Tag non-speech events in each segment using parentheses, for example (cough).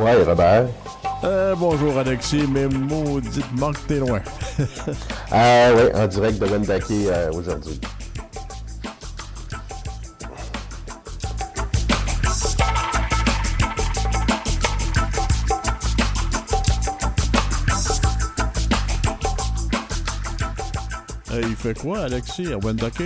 Oui, Robert? Euh, bonjour Alexis, mais mauditement que t'es loin. (laughs) ah oui, en direct de Wendake euh, aujourd'hui. Euh, il fait quoi, Alexis, à Wendake?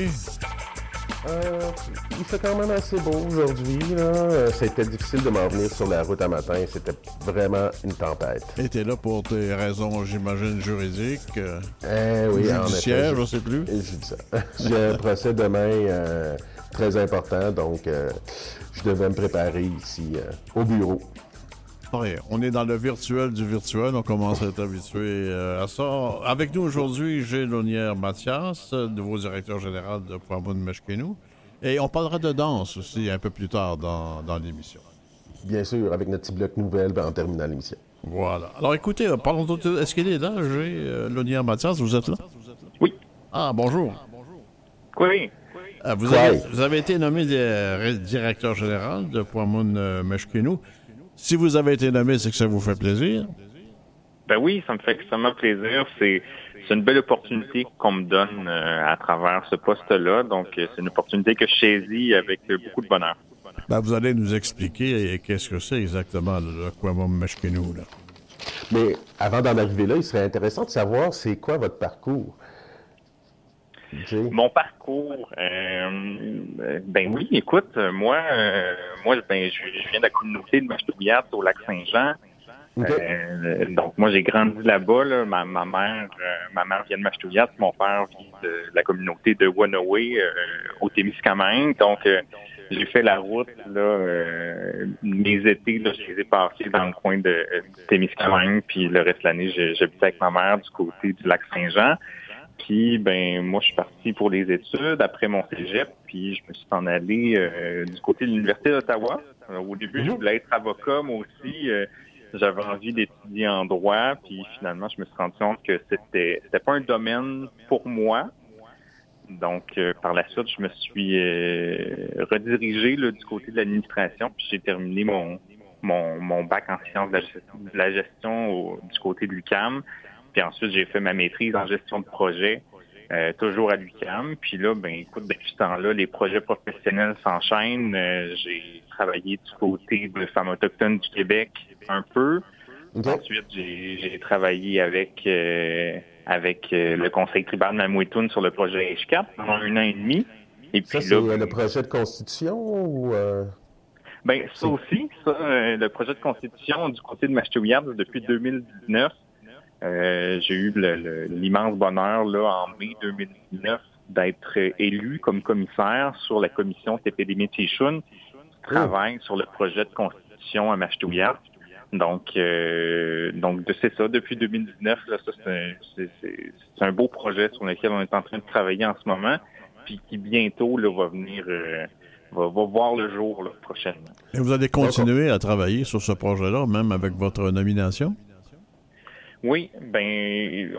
Euh, il fait quand même assez beau aujourd'hui. Euh, ça a été difficile de m'en venir sur la route à matin. C'était vraiment une tempête. Et t'es là pour tes raisons, j'imagine, juridiques, euh, eh oui, judiciaires, je sais plus. (laughs) J'ai un procès demain très important, donc je devais me préparer ici au bureau. On est dans le virtuel du virtuel. On commence à être habitué à ça. Avec nous aujourd'hui, j'ai Lonière Mathias, nouveau directeur général de Poimon Meshkenou. Et on parlera de danse aussi un peu plus tard dans, l'émission. Bien sûr, avec notre petit bloc nouvelle ben, en terminant l'émission. Voilà. Alors écoutez, parlons de... Est-ce qu'il est là, J'ai euh, Lonière Mathias, vous êtes là? Oui. Ah, bonjour. Oui. Ah, vous, avez, vous, avez, été nommé directeur général de Poimoun euh, Meshkenou. Si vous avez été nommé, c'est que ça vous fait plaisir? Ben oui, ça me fait extrêmement plaisir. C'est c'est une belle opportunité qu'on me donne euh, à travers ce poste-là. Donc, euh, c'est une opportunité que je saisis avec euh, beaucoup de bonheur. Ben, vous allez nous expliquer qu'est-ce que c'est exactement le Aquamum Meshkenou. Là. Mais avant d'en arriver là, il serait intéressant de savoir c'est quoi votre parcours? Mon parcours, ben oui, écoute, moi, moi, ben, je, viens de la communauté de Machetoubillard au lac Saint-Jean. Euh, donc moi j'ai grandi là-bas. Ma, ma, mère, euh, ma mère vient de Mashtouillat, mon père vient de la communauté de euh, au Témiscamingue. Donc j'ai fait la route là, mes étés là, je les ai passés dans le coin de, Témiscamingue, puis le reste de l'année j'habitais avec ma mère du côté du lac Saint-Jean. Puis ben moi je suis parti pour les études après mon cégep, puis je me suis en allé du côté de l'université d'Ottawa. au début je mhm. voulais être avocat moi aussi j'avais envie d'étudier en droit, puis finalement, je me suis rendu compte que c'était c'était pas un domaine pour moi. Donc, euh, par la suite, je me suis euh, redirigé là, du côté de l'administration, puis j'ai terminé mon, mon, mon bac en sciences de la gestion, du côté de l'UCAM. Puis ensuite, j'ai fait ma maîtrise en gestion de projet, euh, toujours à l'UCAM. Puis là, ben écoute, depuis ce temps-là, les projets professionnels s'enchaînent. j'ai travaillé du côté de femmes autochtones du Québec, un peu. Ensuite, j'ai travaillé avec euh, avec euh, le conseil tribal de Mamouetoun sur le projet H4 pendant un an et demi. Et puis ça, c'est le projet de constitution ou... Euh? Ben, ça aussi, ça, le projet de constitution du côté de Mashtouillard depuis 2019. J'ai eu l'immense bonheur, là, en mai 2019, d'être élu comme commissaire sur la commission TPDM Tichun qui travaille sur le projet de constitution à Mashtouillard. Donc, euh, donc c'est ça. Depuis 2019, là, ça c'est un, beau projet sur lequel on est en train de travailler en ce moment, puis qui bientôt là, va venir, euh, va, voir le jour là, prochainement. Et vous allez continuer à travailler sur ce projet-là, même avec votre nomination? Oui, ben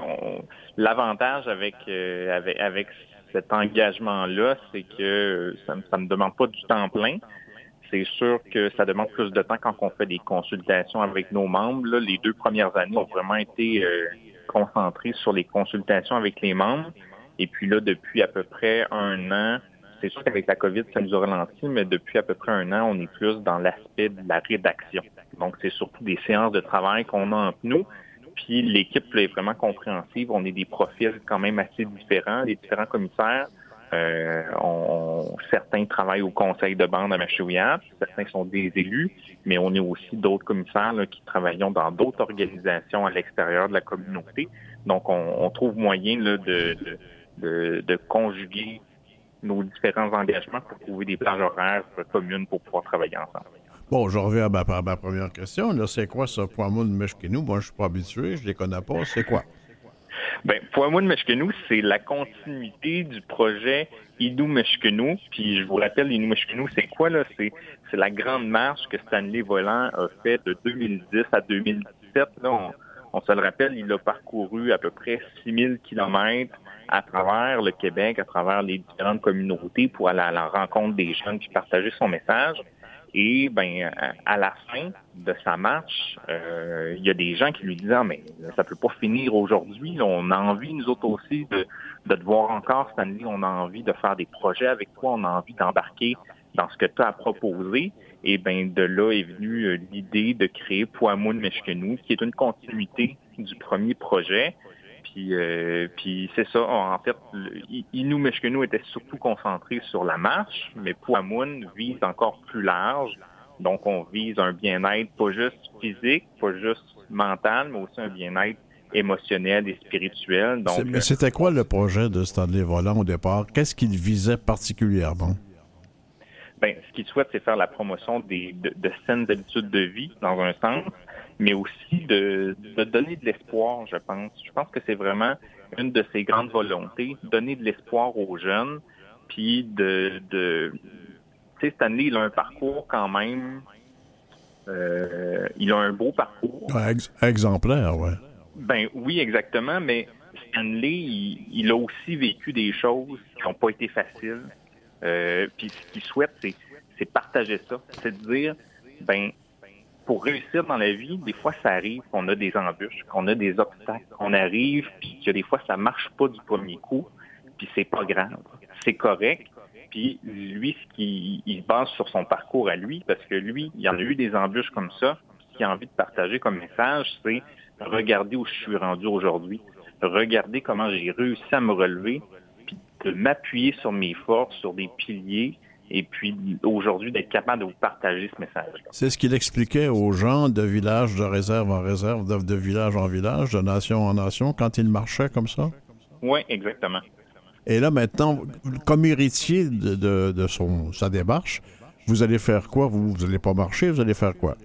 l'avantage avec, euh, avec avec cet engagement-là, c'est que ça ne me demande pas du temps plein c'est sûr que ça demande plus de temps quand on fait des consultations avec nos membres. les deux premières années ont vraiment été euh, concentrées sur les consultations avec les membres. Et puis là, depuis à peu près un an, c'est sûr qu'avec la COVID, ça nous a ralenti, mais depuis à peu près un an, on est plus dans l'aspect de la rédaction. Donc, c'est surtout des séances de travail qu'on a entre nous. Puis l'équipe est vraiment compréhensive. On est des profils quand même assez différents, les différents commissaires. Euh, on, certains travaillent au conseil de bande à Machouillat, certains sont des élus, mais on est aussi d'autres commissaires qui travaillent dans d'autres organisations à l'extérieur de la communauté. Donc, on, trouve moyen de, de, conjuguer nos différents engagements pour trouver des plages horaires communes pour pouvoir travailler ensemble. Bon, je reviens à ma, première question. C'est quoi ce poids-mou de Meshkenou? Moi, je suis pas habitué, je les connais pas. C'est quoi? Ben, Poimoun Meshkenou, c'est la continuité du projet Inou Meshkenou. Puis je vous rappelle, Inou Meshkenou, c'est quoi là? C'est, la grande marche que Stanley Volant a fait de 2010 à 2017. Là, on, se le rappelle, il a parcouru à peu près 6000 kilomètres à travers le Québec, à travers les différentes communautés pour aller à la rencontre des jeunes puis partager son message. Et ben à la fin de sa marche, euh, il y a des gens qui lui disent ah, mais ça peut pas finir aujourd'hui. On a envie nous autres aussi de, de te voir encore Stanley. On a envie de faire des projets avec toi. On a envie d'embarquer dans ce que tu as à proposer. Et ben de là est venue euh, l'idée de créer Poamoun Meshkenou, qui est une continuité du premier projet. Puis, euh, c'est ça. En fait, Inou Meshkenou était surtout concentré sur la marche, mais Poamoun vise encore plus large. Donc, on vise un bien-être pas juste physique, pas juste mental, mais aussi un bien-être émotionnel et spirituel. Donc, mais c'était quoi le projet de Stanley Volant au départ? Qu'est-ce qu'il visait particulièrement? Ben, ce qu'il souhaite, c'est faire la promotion des, de, de, saines habitudes de vie, dans un sens, mais aussi de, de donner de l'espoir, je pense. Je pense que c'est vraiment une de ses grandes volontés, donner de l'espoir aux jeunes, puis de... de tu sais, Stanley, il a un parcours quand même... Euh, il a un beau parcours. exemplaire, ouais. Ben oui, exactement, mais Stanley, il, il a aussi vécu des choses qui n'ont pas été faciles. Euh, puis ce qu'il souhaite, c'est partager ça. C'est de dire, ben, pour réussir dans la vie, des fois, ça arrive qu'on a des embûches, qu'on a des obstacles, qu'on arrive, puis que des fois, ça marche pas du premier coup, puis c'est pas grave. C'est correct. Puis lui, ce qui il base sur son parcours à lui, parce que lui, il en a eu des embûches comme ça. Ce qu'il a envie de partager comme message, c'est regarder où je suis rendu aujourd'hui. Regardez comment j'ai réussi à me relever, de m'appuyer sur mes forces, sur des piliers, et puis aujourd'hui d'être capable de vous partager ce message. C'est ce qu'il expliquait aux gens de village de réserve en réserve, de, village en village, de nation en nation, quand il marchait comme ça? Oui, exactement. Et là, maintenant, comme héritier de, son, sa démarche, vous allez faire quoi? Vous n'allez pas marcher, vous allez faire quoi?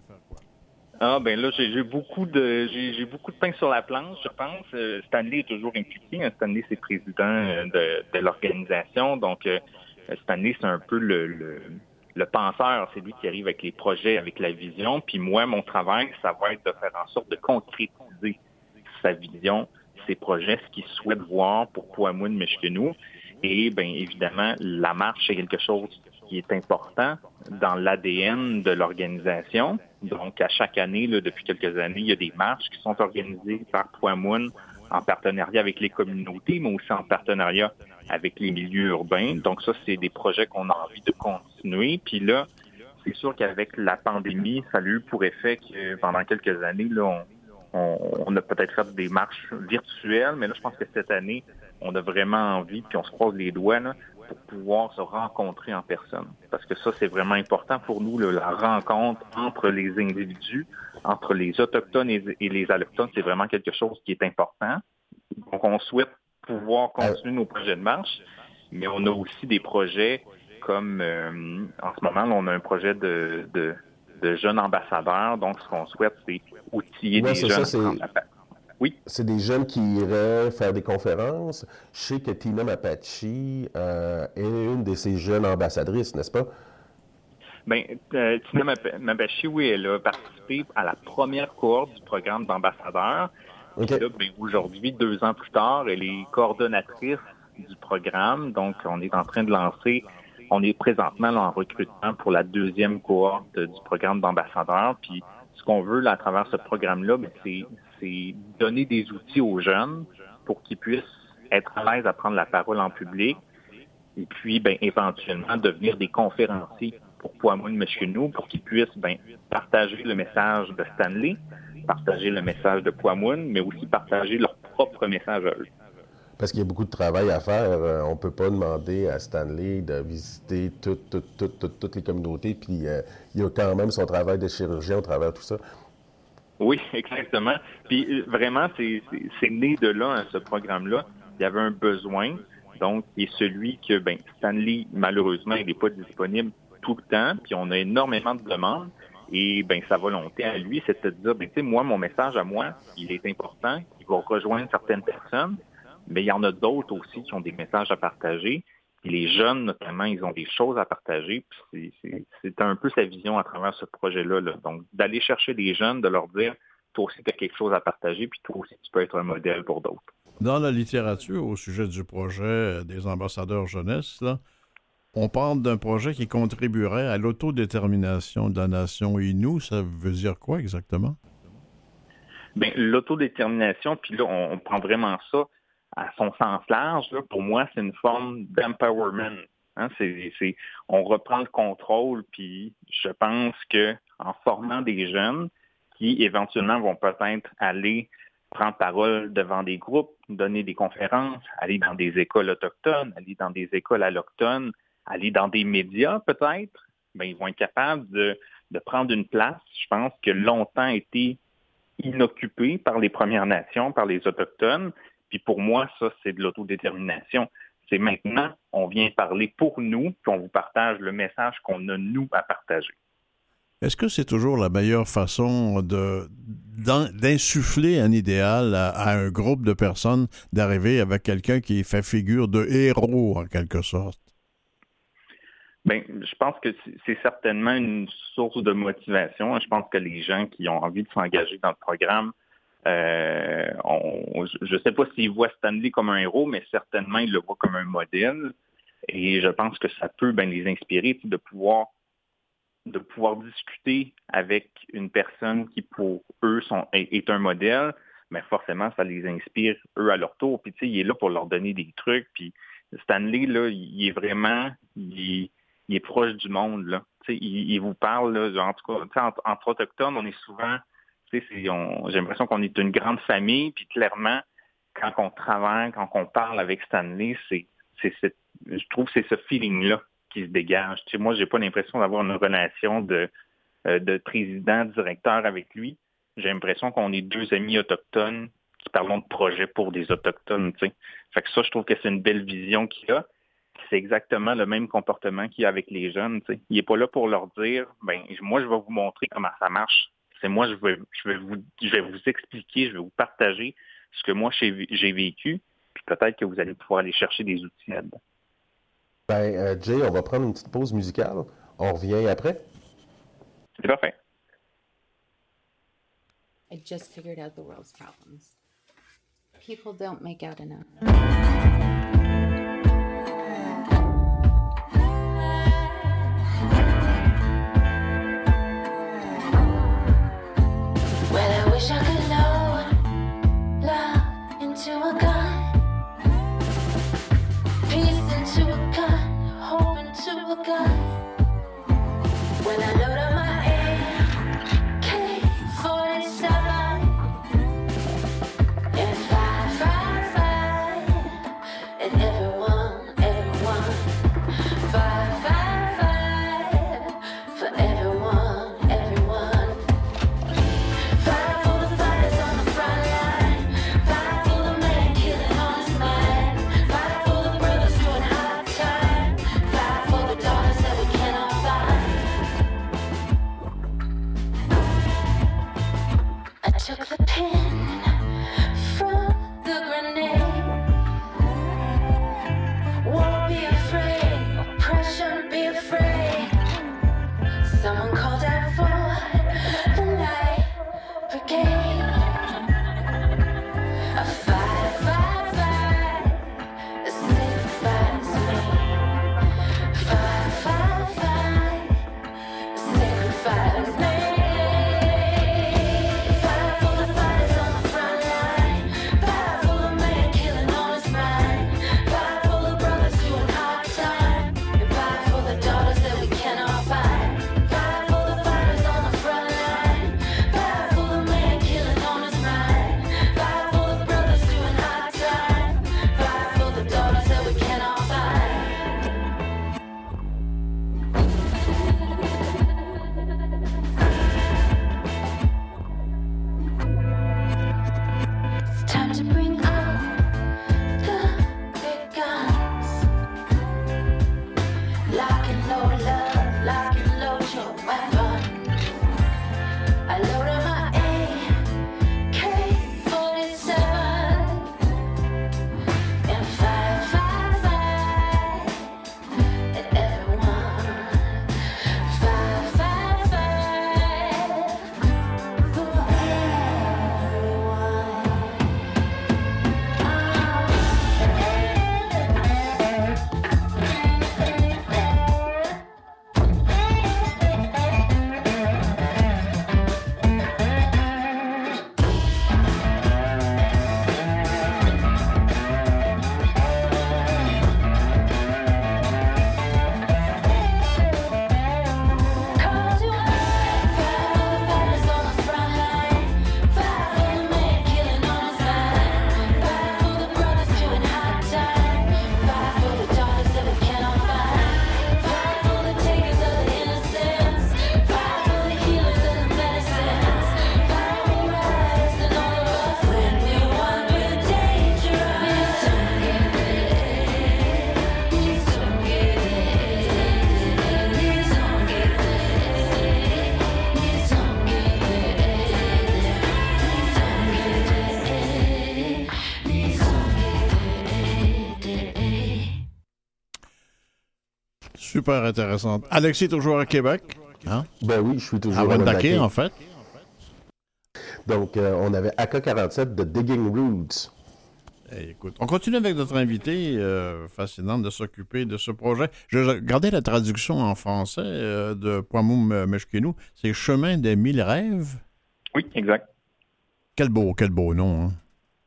Ah ben là, j'ai beaucoup de j'ai beaucoup de pain sur la planche, je pense. Euh, Stanley est toujours impliqué. Hein. Stanley, c'est président euh, de, l'organisation. Donc euh, Stanley, c'est un peu le, le, penseur, c'est lui qui arrive avec les projets, avec la vision. Puis moi, mon travail, ça va être de faire en sorte de concrétiser sa vision, ses projets, ce qu'il souhaite voir pour Poamoun, Meshkenou. Et bien évidemment, la marche, c'est quelque chose qui est important dans l'ADN de l'organisation. Donc, à chaque année, depuis quelques années, il y a des marches qui sont organisées par Poimoun en partenariat avec les communautés, mais aussi en partenariat avec les milieux urbains. Donc, ça, c'est des projets qu'on a envie de continuer. Puis là, c'est sûr qu'avec la pandémie, ça a eu pour effet que pendant quelques années, on, a peut-être fait des marches virtuelles, mais là, je pense que cette année, on a vraiment envie, puis on se croise les doigts, pour pouvoir se rencontrer en personne. Parce que ça, c'est vraiment important pour nous, la rencontre entre les individus, entre les Autochtones et, les Allochtones, c'est vraiment quelque chose qui est important. Donc, on souhaite pouvoir continuer nos projets de marche, mais on a aussi des projets comme, euh, en ce moment, on a un projet de, de, jeunes ambassadeurs. Donc, ce qu'on souhaite, c'est outiller des jeunes. Oui. C'est des jeunes qui iraient faire des conférences. Je sais que Tina Mapachi euh, est une de ces jeunes ambassadrices, n'est-ce pas? Bien, euh, Tina Mapachi, oui, elle a participé à la première cohorte du programme d'ambassadeurs. Ben, aujourd'hui, deux ans plus tard, elle est coordonnatrice du programme. Donc, on est en train de lancer, on est présentement en recrutement pour la deuxième cohorte du programme d'ambassadeurs. Puis, ce qu'on veut là, à travers ce programme-là, ben, c'est c'est donner des outils aux jeunes pour qu'ils puissent être à l'aise à prendre la parole en public et puis ben, éventuellement devenir des conférenciers pour Poimoun nous pour qu'ils puissent ben, partager le message de Stanley, partager le message de Poimoun, mais aussi partager leur propre message à eux. Parce qu'il y a beaucoup de travail à faire. Euh, on ne peut pas demander à Stanley de visiter toutes, toutes, les communautés, puis euh, il y a quand même son travail de chirurgien au travers de tout ça. Oui, (laughs) exactement. Puis euh, vraiment, c'est né de là, hein, ce programme-là. Il y avait un besoin, donc, et celui que ben, Stanley, malheureusement, il n'est pas disponible tout le temps, puis on a énormément de demandes. Et ben sa volonté à lui, c'était de dire, ben, tu sais, moi, mon message à moi, il est important, il va rejoindre certaines personnes, mais il y en a d'autres aussi qui ont des messages à partager. Les jeunes, notamment, ils ont des choses à partager. C'est un peu sa vision à travers ce projet-là. Donc, d'aller chercher des jeunes, de leur dire, toi aussi, tu as quelque chose à partager, puis toi aussi, tu peux être un modèle pour d'autres. Dans la littérature, au sujet du projet des ambassadeurs jeunesse, là, On parle d'un projet qui contribuerait à l'autodétermination de la nation Innu. Ça veut dire quoi exactement? Bien, l'autodétermination, puis là, on, prend vraiment ça à son sens large. Pour moi, c'est une forme d'empowerment. Hein. on reprend le contrôle, puis je pense que en formant des jeunes qui éventuellement vont peut-être aller prendre parole devant des groupes, donner des conférences, aller dans des écoles autochtones, aller dans des écoles allochtones, aller dans des médias peut-être, ben, ils vont être capables de, de prendre une place, je pense, que longtemps été inoccupée par les Premières Nations, par les Autochtones. Puis pour moi, ça, c'est de l'autodétermination. C'est maintenant, on vient parler pour nous, puis on vous partage le message qu'on a, nous, à partager. Est-ce que c'est toujours la meilleure façon de d'insuffler un idéal à, un groupe de personnes, d'arriver avec quelqu'un qui fait figure de héros en quelque sorte? Bien, je pense que c'est certainement une source de motivation. Je pense que les gens qui ont envie de s'engager dans le programme, euh, je ne sais pas s'ils voient Stanley comme un héros, mais certainement ils le voient comme un modèle. Et je pense que ça peut ben, les inspirer de pouvoir discuter avec une personne qui, pour eux, est, un modèle, mais forcément, ça les inspire, eux, à leur tour. Puis, tu sais, il est là pour leur donner des trucs. Puis, Stanley, là, il est vraiment, il, est proche du monde. Tu sais, il, vous parle, là, en tout cas, entre, autochtones, on est souvent, j'ai l'impression qu'on est une grande famille, puis clairement, quand on travaille, quand on parle avec Stanley, c'est, je trouve que c'est ce feeling-là qui se dégage. Moi, j'ai pas l'impression d'avoir une relation de, euh, de président-directeur avec lui. J'ai l'impression qu'on est deux amis autochtones qui parlons de projets pour des autochtones. Fait que ça, je trouve que c'est une belle vision qu'il a. C'est exactement le même comportement qu'il a avec les jeunes. Il n'est pas là pour leur dire, ben moi, je vais vous montrer comment ça marche. C'est moi, je vais, je vais vous, je vais vous expliquer, je vais vous partager ce que moi j'ai vécu, puis peut-être que vous allez pouvoir aller chercher des outils là-dedans. Ben, euh, Jay, on va prendre une petite pause musicale. On revient après. C'est parfait. I just figured out the world's problems. People don't make out enough. Super intéressante. Alexis, toujours à Québec? Hein? Ben oui, je suis toujours à Wendake, en fait. Donc, euh, on avait AK-47 de Digging Roots. Eh, écoute, on continue avec notre invité euh, fascinante de s'occuper de ce projet. Je regardais la traduction en français euh, de Poimoum Meshkenou. C'est Chemin des mille rêves. Oui, exact. Quel beau, quel beau nom. Hein?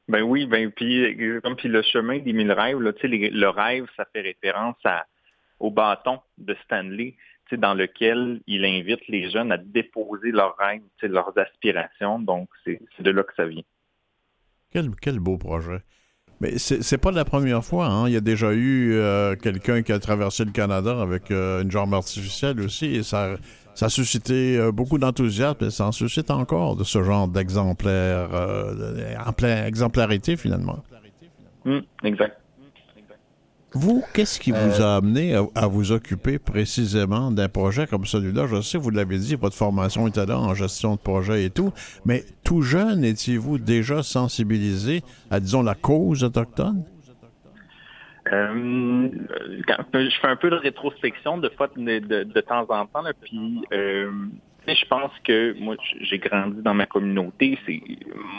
Ben oui, ben puis comme puis le chemin des mille rêves, là, les, le rêve, ça fait référence à, au bâton de Stanley dans lequel il invite les jeunes à déposer leurs rêves, leurs aspirations. Donc, c'est de là que ça vient. Quel, quel beau projet. Mais c'est pas la première fois. Hein. Il y a déjà eu euh, quelqu'un qui a traversé le Canada avec euh, une jambe artificielle aussi. Et ça, ça a suscité euh, beaucoup d'enthousiasme et ça en suscite encore de ce genre d'exemplaire, exemplarité finalement. Hum, exact. Vous, qu'est-ce qui vous a amené à, vous occuper précisément d'un projet comme celui-là? Je sais, vous l'avez dit, votre formation était là en gestion de projet et tout, mais tout jeune, étiez-vous déjà sensibilisé à, disons, la cause autochtone? Euh, je fais un peu de rétrospection de, de, de, temps en temps, puis euh, je pense que moi, j'ai grandi dans ma communauté. C'est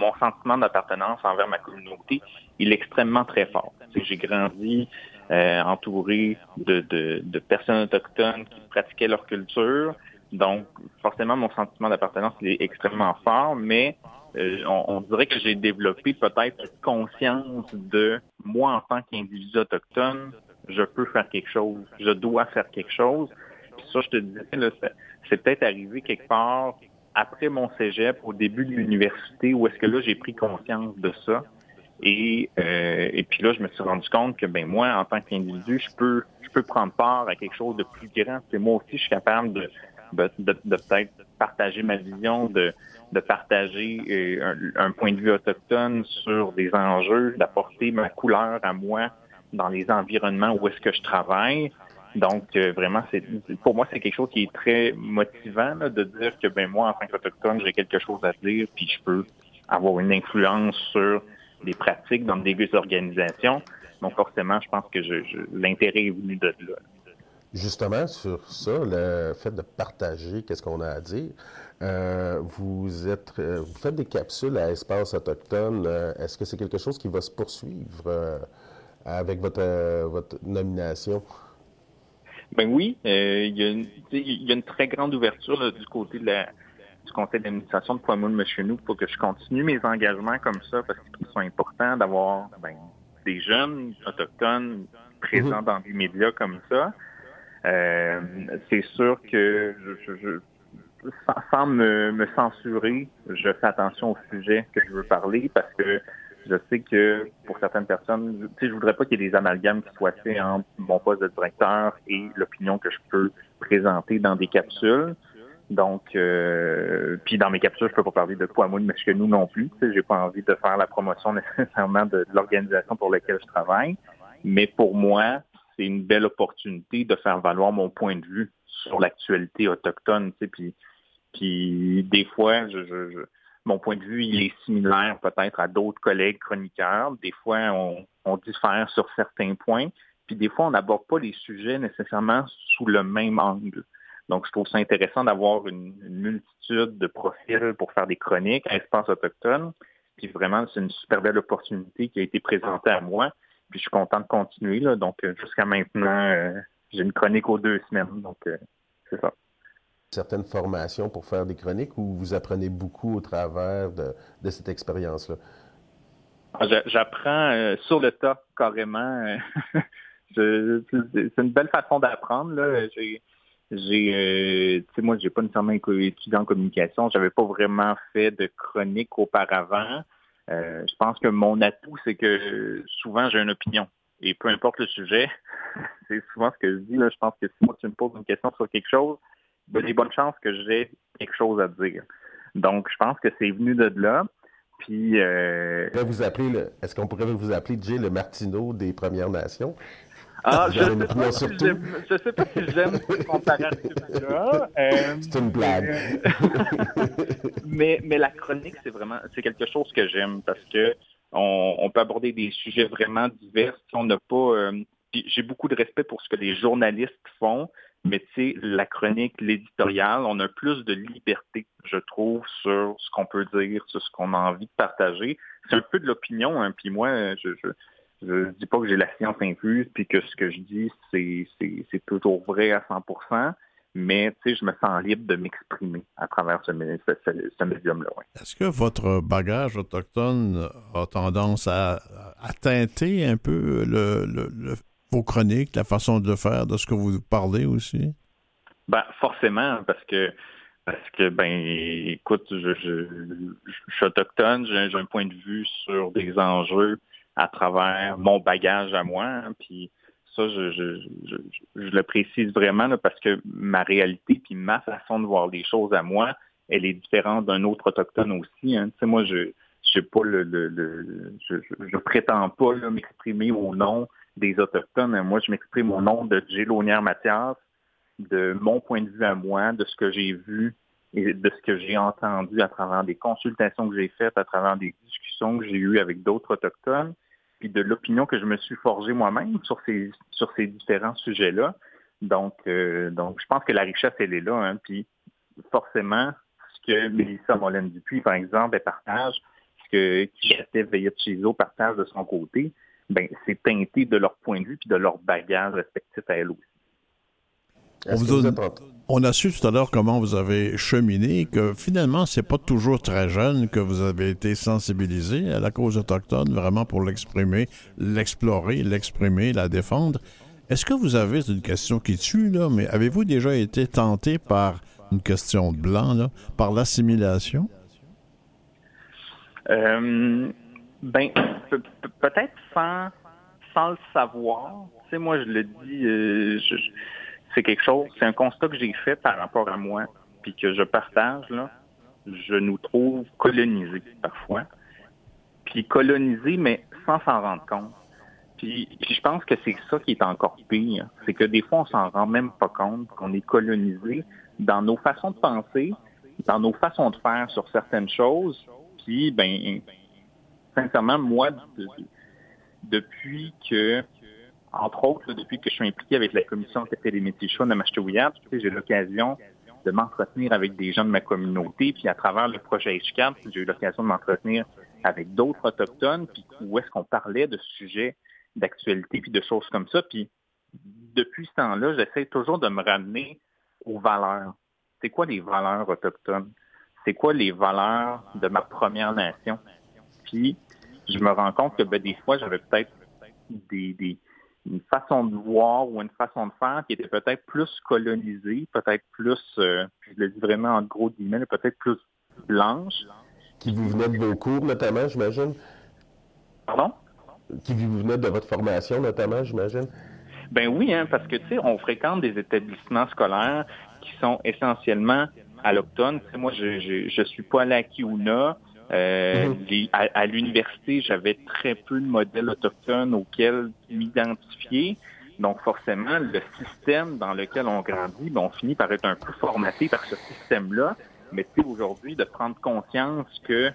mon sentiment d'appartenance envers ma communauté, il est extrêmement très fort. J'ai grandi euh, entouré de, de, personnes autochtones qui pratiquaient leur culture. Donc, forcément, mon sentiment d'appartenance est extrêmement fort, mais euh, on, dirait que j'ai développé peut-être conscience de moi en tant qu'individu autochtone, je peux faire quelque chose, je dois faire quelque chose. Puis ça, je te disais, c'est peut-être arrivé quelque part après mon cégep, au début de l'université, où est-ce que là, j'ai pris conscience de ça. Et, euh, et puis là, je me suis rendu compte que ben moi, en tant qu'individu, je peux je peux prendre part à quelque chose de plus grand. Et moi aussi, je suis capable de, de, de, peut-être partager ma vision, de, de partager euh, un, point de vue autochtone sur des enjeux, d'apporter ma couleur à moi dans les environnements où est-ce que je travaille. Donc, euh, vraiment, c'est pour moi, c'est quelque chose qui est très motivant de dire que ben moi, en tant qu'autochtone, j'ai quelque chose à dire, puis je peux avoir une influence sur des pratiques dans des organisations. Donc forcément, je pense que l'intérêt est venu de là. Justement, sur ça, le fait de partager qu'est-ce qu'on a à dire, euh, vous êtes, euh, vous faites des capsules à espace autochtone. Euh, est-ce que c'est quelque chose qui va se poursuivre avec votre, votre nomination? Ben oui, il y, a une très grande ouverture du côté de la, du conseil d'administration de Poimoul chez nous pour que je continue mes engagements comme ça parce qu'ils sont importants d'avoir ben, des jeunes autochtones présents mhm. dans des médias comme ça. Euh, c'est sûr que je, je, sans me, censurer, je fais attention au sujet que je veux parler parce que je sais que pour certaines personnes, tu sais, je voudrais pas qu'il y ait des amalgames qui soient faits entre mon poste de directeur et l'opinion que je peux présenter dans des capsules. Donc, euh, puis dans mes capsules, je peux pas parler de moi mais que nous non plus. J'ai pas envie de faire la promotion (laughs) nécessairement de, l'organisation pour laquelle je travaille. Mais pour moi, c'est une belle opportunité de faire valoir mon point de vue sur l'actualité autochtone. Puis, des fois, je, mon point de vue, il est similaire peut-être à d'autres collègues chroniqueurs. Des fois, on diffère sur certains points. Puis des fois, on n'aborde pas les sujets nécessairement sous le même angle. Donc, je trouve ça intéressant d'avoir une, multitude de profils pour faire des chroniques à espace autochtone. Puis vraiment, c'est une super belle opportunité qui a été présentée à moi. Puis je suis content de continuer. Là. Donc, euh, jusqu'à maintenant, euh, j'ai une chronique aux deux semaines. Donc, euh, c'est ça. Certaines formations pour faire des chroniques ou vous apprenez beaucoup au travers de, cette expérience-là? Ah, j'apprends sur le tas, carrément. (laughs) c'est une belle façon d'apprendre. J'ai j'ai, euh, tu sais, moi, j'ai pas nécessairement étudié en communication. J'avais pas vraiment fait de chronique auparavant. Euh, je pense que mon atout, c'est que souvent j'ai une opinion. Et peu importe le sujet, (laughs) c'est souvent ce que je dis. Là, je pense que si moi tu me poses une question sur quelque chose, il y a des bonnes chances que j'ai quelque chose à dire. Donc, je pense que c'est venu de là. Puis, euh... vous appeler, est-ce qu'on pourrait vous appeler Jay le Martineau des Premières Nations? Ah, je ne sais, pas si sais pas si j'aime ce comparatif-là. Euh, c'est une blague. (laughs) mais, mais la chronique, c'est vraiment c'est quelque chose que j'aime parce que on, peut aborder des sujets vraiment divers. On n'a pas euh, j'ai beaucoup de respect pour ce que les journalistes font, mais tu sais, la chronique, l'éditorial, on a plus de liberté, je trouve, sur ce qu'on peut dire, sur ce qu'on a envie de partager. C'est un peu de l'opinion, hein, puis moi, je, je je dis pas que j'ai la science infuse puis que ce que je dis, c'est toujours vrai à 100% mais je me sens libre de m'exprimer à travers ce, médium-là. Est-ce que votre bagage autochtone a tendance à, teinter un peu le, vos chroniques, la façon de faire, de ce que vous parlez aussi? Ben, forcément, parce que parce que, ben, écoute, je, je suis autochtone, j'ai un point de vue sur des enjeux à travers mon bagage à moi. Hein, puis ça, je, je, le précise vraiment parce que ma réalité puis ma façon de voir les choses à moi, elle est différente d'un autre autochtone aussi. Hein. Tu sais, moi, je je pas le, le, je, je, prétends pas m'exprimer au nom des autochtones. Moi, je m'exprime au nom de Gélonière Mathias, de mon point de vue à moi, de ce que j'ai vu et de ce que j'ai entendu à travers des consultations que j'ai faites, à travers des discussions que j'ai eues avec d'autres autochtones puis de l'opinion que je me suis forgée moi-même sur ces, sur ces différents sujets-là. Donc, euh, donc, je pense que la richesse, elle est là. Hein, puis, forcément, ce que Mélissa Molène-Dupuis, par exemple, partage, ce que Kiaté Veillet-Chizo partage de son côté, ben, c'est teinté de leur point de vue puis de leur bagage respectif à elle aussi. On, a su tout à l'heure comment vous avez cheminé, que finalement, c'est pas toujours très jeune que vous avez été sensibilisé à la cause autochtone, vraiment pour l'exprimer, l'explorer, l'exprimer, la défendre. Est-ce que vous avez, c'est une question qui tue, là, mais avez-vous déjà été tenté par une question de blanc, là, par l'assimilation? Euh, ben, peut-être sans, sans le savoir. Tu sais, moi, je le dis, euh, je, c'est quelque chose, c'est un constat que j'ai fait par rapport à moi, puis que je partage, là. Je nous trouve colonisés parfois. Puis colonisés, mais sans s'en rendre compte. Puis, je pense que c'est ça qui est encore pire. C'est que des fois, on s'en rend même pas compte qu'on est colonisé dans nos façons de penser, dans nos façons de faire sur certaines choses. Puis, ben, sincèrement, moi, depuis que entre autres, depuis que je suis impliqué avec la commission Café des métiers chauds de Machetouyat, j'ai l'occasion de m'entretenir avec des gens de ma communauté, puis à travers le projet HCAP, j'ai eu l'occasion de m'entretenir avec d'autres autochtones, puis où est-ce qu'on parlait de sujets d'actualité, puis de choses comme ça. Puis depuis ce temps-là, j'essaie toujours de me ramener aux valeurs. C'est quoi les valeurs autochtones? C'est quoi les valeurs de ma Première Nation? Puis je me rends compte que ben, des fois, j'avais peut-être des, une façon de voir ou une façon de faire qui était peut-être plus colonisée, peut-être plus, euh, je le dis vraiment en gros guillemets, peut-être plus blanche. Qui vous venait de vos cours notamment, j'imagine? Pardon? Qui vous venait de votre formation notamment, j'imagine? Ben oui, hein, parce que tu sais, on fréquente des établissements scolaires qui sont essentiellement allochtones. moi, je, je, suis pas à la Kiuna. Euh, mhm. à, l'université, j'avais très peu de modèles autochtones auxquels m'identifier. Donc forcément, le système dans lequel on grandit, ben, on finit par être un peu formaté par ce système-là. Mais c'est aujourd'hui de prendre conscience que,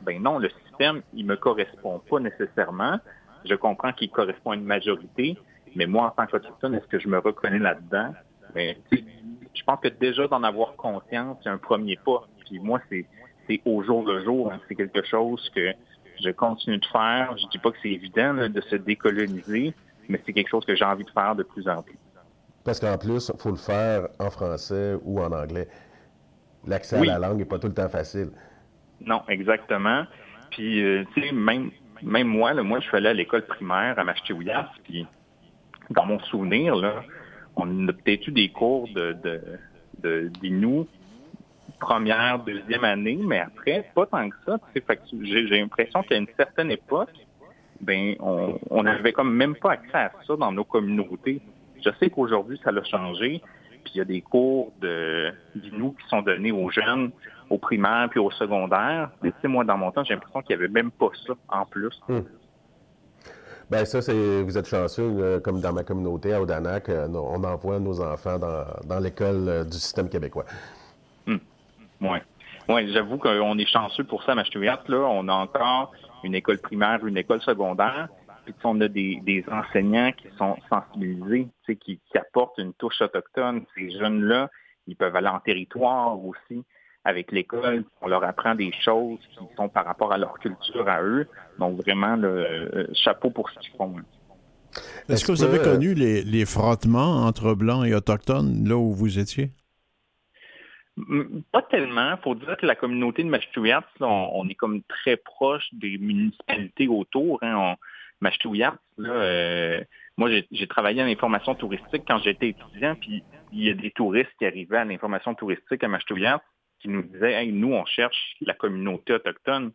ben non, le système, il me correspond pas nécessairement. Je comprends qu'il correspond à une majorité, mais moi, en tant qu'Autochtone, est-ce que je me reconnais là-dedans? Ben, je pense que déjà d'en avoir conscience, c'est un premier pas. Puis moi, c'est c'est au jour le jour. Hein. C'est quelque chose que je continue de faire. Je dis pas que c'est évident de se décoloniser, mais c'est quelque chose que j'ai envie de faire de plus en plus. Parce qu'en plus, il faut le faire en français ou en anglais. L'accès à la langue n'est pas tout le temps facile. Non, exactement. Puis, euh, tu sais, même, même moi, moi, je suis allé à l'école primaire à Machiouias, puis dans mon souvenir, là, on a peut-être eu des cours de, de, de première, deuxième année, mais après, pas tant que ça. J'ai l'impression qu'à une certaine époque, ben, on n'avait comme même pas accès à ça dans nos communautés. Je sais qu'aujourd'hui, ça l'a changé. Puis il y a des cours de d'Inou qui sont donnés aux jeunes, au primaire puis au secondaire. Mais tu sais, moi, dans mon temps, j'ai l'impression qu'il n'y avait même pas ça en plus. Hmm. Ben ça, c'est vous êtes chanceux, comme dans ma communauté à Odanak, euh, on envoie nos enfants dans, l'école euh, du système québécois. Oui. Ouais, j'avoue qu'on est chanceux pour ça à Là, on a encore une école primaire, une école secondaire. puis on a des, des enseignants qui sont sensibilisés, qui, qui apportent une touche autochtone. Ces jeunes-là, ils peuvent aller en territoire aussi avec l'école. On leur apprend des choses qui sont par rapport à leur culture à eux. Donc vraiment, le euh, chapeau pour ce qu'ils font. Est-ce que vous avez connu les, les frottements entre blancs et autochtones là où vous étiez? Pas tellement. Il faut dire que la communauté de Mashtouillat, on, est comme très proche des municipalités autour. Hein. euh, moi, j'ai travaillé en information touristique quand j'étais étudiant, puis il y a des touristes qui arrivaient à l'information touristique à Mashtouillat qui nous disaient, hey, nous, on cherche la communauté autochtone.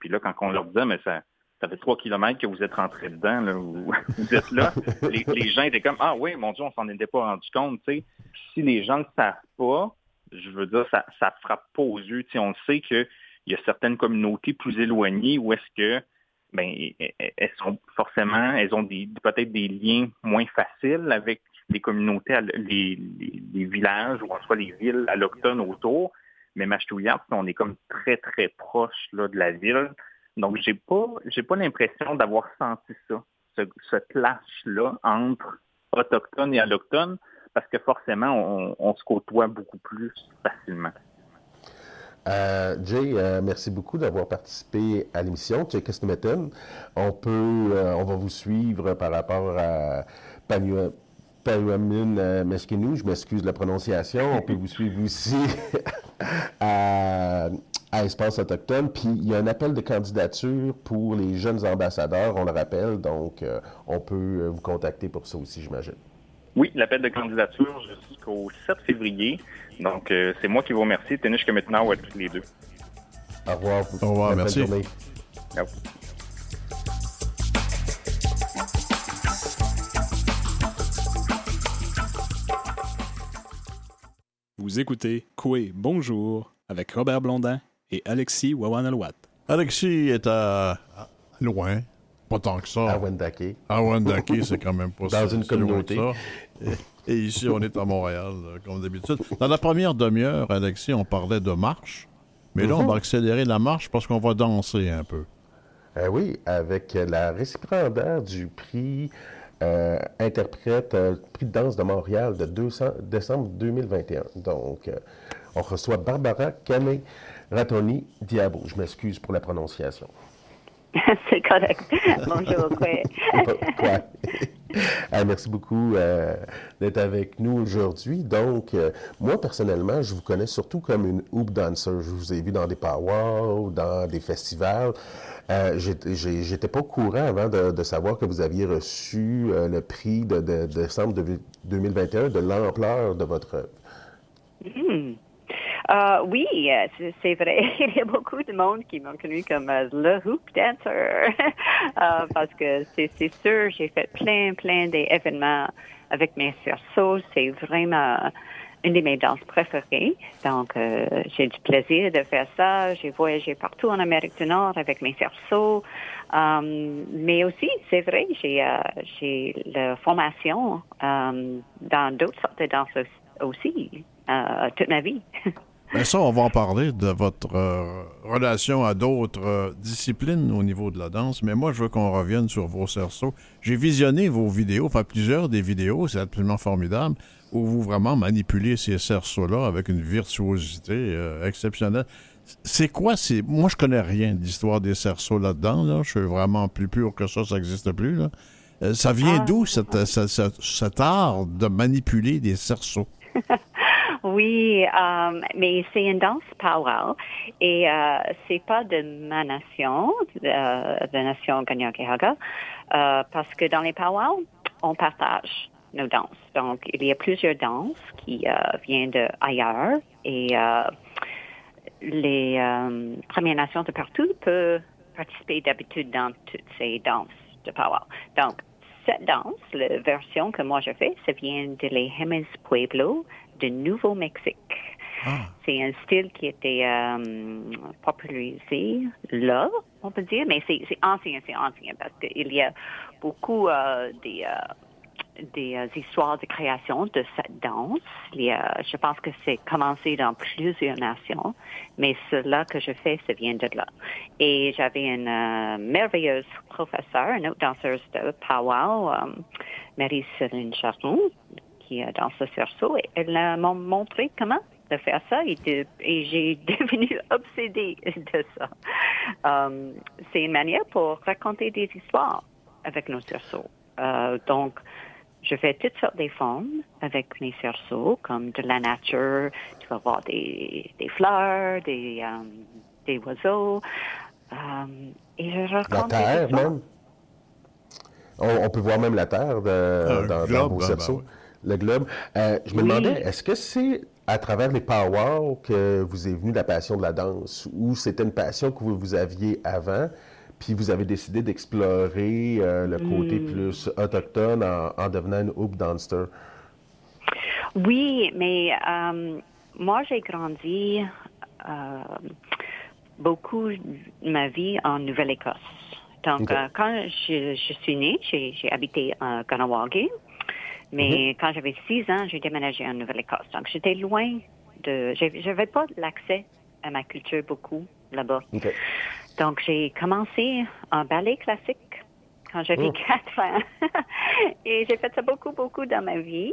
Puis là, quand on leur disait, mais ça, ça fait trois kilomètres que vous êtes rentrés dedans, là, (laughs) vous, êtes là, les, gens étaient comme, ah oui, mon Dieu, on s'en était pas rendu compte. Si les gens ne savent pas, je veux dire, ça, ça frappe pas aux yeux. on sait qu'il y a certaines communautés plus éloignées où est-ce que ben, elles sont forcément, elles ont peut-être des liens moins faciles avec les communautés, les, villages ou en soit les villes allochtones autour. Mais Mashtouillat, on est comme très, très proche de la ville. Donc, j'ai pas, pas l'impression d'avoir senti ça, ce, ce clash-là entre autochtones et allochtones parce que forcément, on, se côtoie beaucoup plus facilement. Euh, Jay, euh, merci beaucoup d'avoir participé à l'émission. Jay Kestmetten, on peut, euh, on va vous suivre par rapport à Paruamin Mesquinou, je m'excuse de la prononciation. On peut vous suivre aussi (laughs) à, à, Espace Autochtone. Puis il y a un appel de candidature pour les jeunes ambassadeurs, on le rappelle. Donc, on peut vous contacter pour ça aussi, j'imagine. Oui, l'appel de candidature jusqu'au 7 février. Donc, euh, c'est moi qui vous remercie. Tenez que maintenant à tous les deux. Au revoir. Au revoir, merci. Vous écoutez Coué Bonjour avec Robert Blondin et Alexis Wawanalwat. Alexis est à loin, pas tant que ça. À Wendake. À Wendake, c'est quand même pas (laughs) Dans une communauté. Et, ici, on est à Montréal, comme d'habitude. Dans la première demi-heure, Alexis, on parlait de marche. Mais là, on va mhm. accélérer la marche parce qu'on va danser un peu. Euh, oui, avec la récipiendaire du prix euh, interprète, euh, prix de danse de Montréal de décembre 2021. Donc, on reçoit Barbara Canet Ratoni Diabo. Je m'excuse pour la prononciation. (laughs) C'est correct. (laughs) Bonjour, quoi. (laughs) merci beaucoup euh, d'être avec nous aujourd'hui. Donc, euh, moi, personnellement, je vous connais surtout comme une hoop dancer. Je vous ai vu dans des powwows, dans des festivals. Euh, J'étais pas au courant avant de, savoir que vous aviez reçu le prix de, décembre 2021 de l'ampleur de votre œuvre. Hmm. Uh, oui, euh, c'est vrai. (laughs) Il y a beaucoup de monde qui m'ont connu comme euh, le hoop dancer. (laughs) parce que c'est sûr, j'ai fait plein, plein d'événements avec mes cerceaux. C'est vraiment une de mes danses préférées. Donc, euh, j'ai du plaisir de faire ça. J'ai voyagé partout en Amérique du Nord avec mes cerceaux. Um, mais aussi, c'est vrai, j'ai j'ai la formation um, dans d'autres sortes de danses aussi, toute ma vie. (laughs) Mais ça, on va en parler de votre euh, relation à d'autres euh, disciplines au niveau de la danse. Mais moi, je veux qu'on revienne sur vos cerceaux. J'ai visionné vos vidéos, enfin plusieurs des vidéos, c'est absolument formidable, où vous vraiment manipulez ces cerceaux-là avec une virtuosité euh, exceptionnelle. C'est quoi? C'est Moi, je connais rien de l'histoire des cerceaux là-dedans. Là. Je suis vraiment plus pur que ça, ça n'existe plus. Là. ça vient ah. d'où, cet art de manipuler des cerceaux? (laughs) Oui, euh, mais c'est une danse powwow et euh, c'est pas de ma nation, euh, de la nation Ganyakehaga, euh, parce que dans les powwows, on partage nos danses. Donc, il y a plusieurs danses qui euh, viennent de ailleurs et euh, les Premières Nations de partout peuvent participer d'habitude dans toutes ces danses de powwow. Donc, cette danse, la version que moi je fais, ça vient de les Pueblo de Nouveau-Mexique. Ah. C'est un style qui était euh, popularisé là, on peut dire, mais c'est ancien, c'est ancien, parce qu'il y a beaucoup euh, des, des euh, histoires de création de cette danse. je pense que c'est commencé dans plusieurs nations, mais cela que je fais, ça vient de là. Et j'avais une euh, merveilleuse professeure, une autre danseuse de powwow, euh, Marie-Céline Charon, qui danse le cerceau, et elle m'a montré comment de faire ça et, et j'ai (laughs) devenu obsédée de ça. c'est une manière pour raconter des histoires avec nos cerceaux. donc, je fais toutes sortes de formes avec mes cerceaux, comme de la nature. Tu vas voir des, des fleurs, des, euh, des oiseaux. Euh, et je raconte La terre, même? On, peut voir même la terre de, dans, vos ben, ben cerceaux. Le globe. Euh, je me demandais, est-ce que c'est à travers les powwows que vous est venue la passion de la danse? Ou c'était une passion que vous aviez avant? Puis vous avez décidé d'explorer euh, le côté hmm. plus autochtone en, devenant une hoop dancer. Oui, mais euh, moi j'ai grandi euh, beaucoup ma vie en Nouvelle-Écosse. Donc quand je, suis née, j'ai habité à Ganawagi. Mais mhm. quand j'avais six ans, j'ai déménagé en Nouvelle-Écosse. Donc j'étais loin de... J'avais pas l'accès à ma culture beaucoup là-bas. Donc, j'ai commencé en ballet classique quand j'avais oh. quatre ans. (laughs) Et j'ai fait ça beaucoup, beaucoup dans ma vie.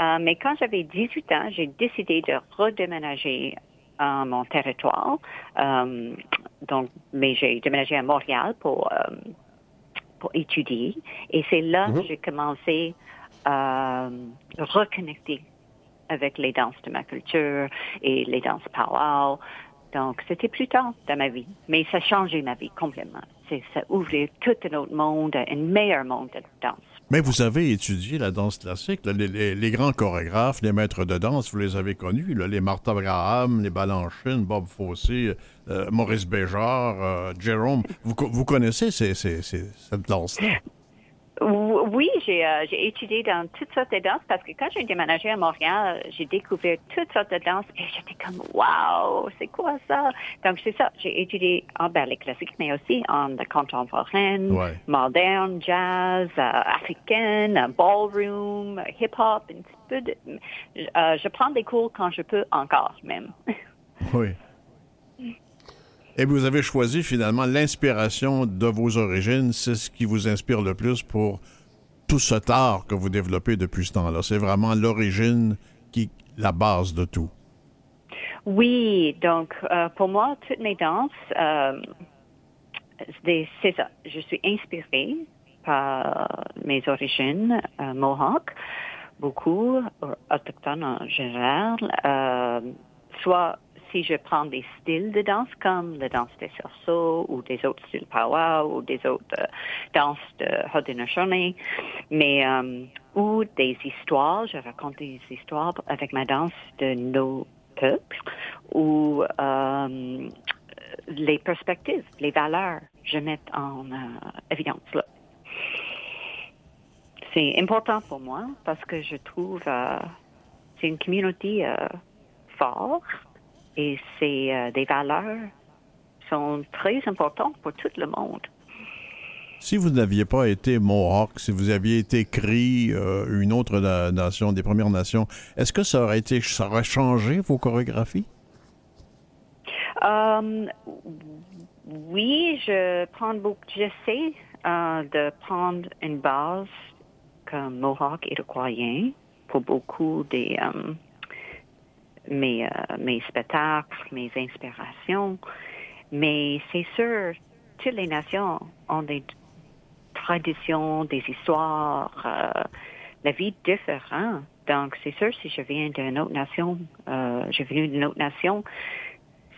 Euh, mais quand j'avais 18 ans, j'ai décidé de redéménager à mon territoire. Euh, donc, mais j'ai déménagé à Montréal pour, euh, pour étudier. Et c'est là que mm-hmm. j'ai commencé à reconnecter avec les danses de ma culture et les danses powwow. Donc, c'était plus tard dans ma vie, mais ça a changé ma vie complètement. Ça ouvrait tout un autre monde, un meilleur monde de danse. Mais vous avez étudié la danse classique. les, grands chorégraphes, les maîtres de danse, vous les avez connus. les Martha Graham, les Balanchine, Bob Fossé, euh, Maurice Béjart, euh, Jérôme. Vous, vous connaissez cette danse-là? Oui, euh, j'ai étudié dans toutes sortes de danses parce que quand j'ai déménagé à Montréal, j'ai découvert toutes sortes de danses et j'étais comme wow, c'est quoi ça? Donc c'est ça, j'ai étudié en ballet classique, mais aussi en contemporaine, moderne, jazz, euh, africaine, ballroom, hip hop. Un petit peu de, euh, je prends des cours quand je peux encore même. (laughs) Oui. Et vous avez choisi finalement l'inspiration de vos origines. C'est ce qui vous inspire le plus pour tout ce art que vous développez depuis ce temps-là. C'est vraiment l'origine qui la base de tout. Oui, donc euh, pour moi, toutes mes danses, euh, c'est ça. Je suis inspirée par mes origines euh, Mohawk, beaucoup, autochtones en général, soit si je prends des styles de danse comme la danse des cerceaux ou des autres styles powwow ou des autres euh, danses de Haudenosaunee, mais euh, ou des histoires, je raconte des histoires avec ma danse de nos peuples ou euh, les perspectives, les valeurs, je mets en évidence. C'est important pour moi parce que je trouve c'est une communauté forte et c'est euh, des valeurs sont très importantes pour tout le monde. Si vous n'aviez pas été Mohawk, si vous aviez été Cree, euh, une autre nation, des Premières Nations, est-ce que ça aurait été, ça aurait changé vos chorégraphies? Euh, oui, je prends beaucoup, j'essaie de prendre une base comme Mohawk et croyant pour beaucoup des, mes, euh, mes spectacles, mes inspirations. Mais c'est sûr, toutes les nations ont des traditions, des histoires, euh, la vie différente. Donc, c'est sûr, si je viens d'une autre nation, euh, je viens d'une autre nation,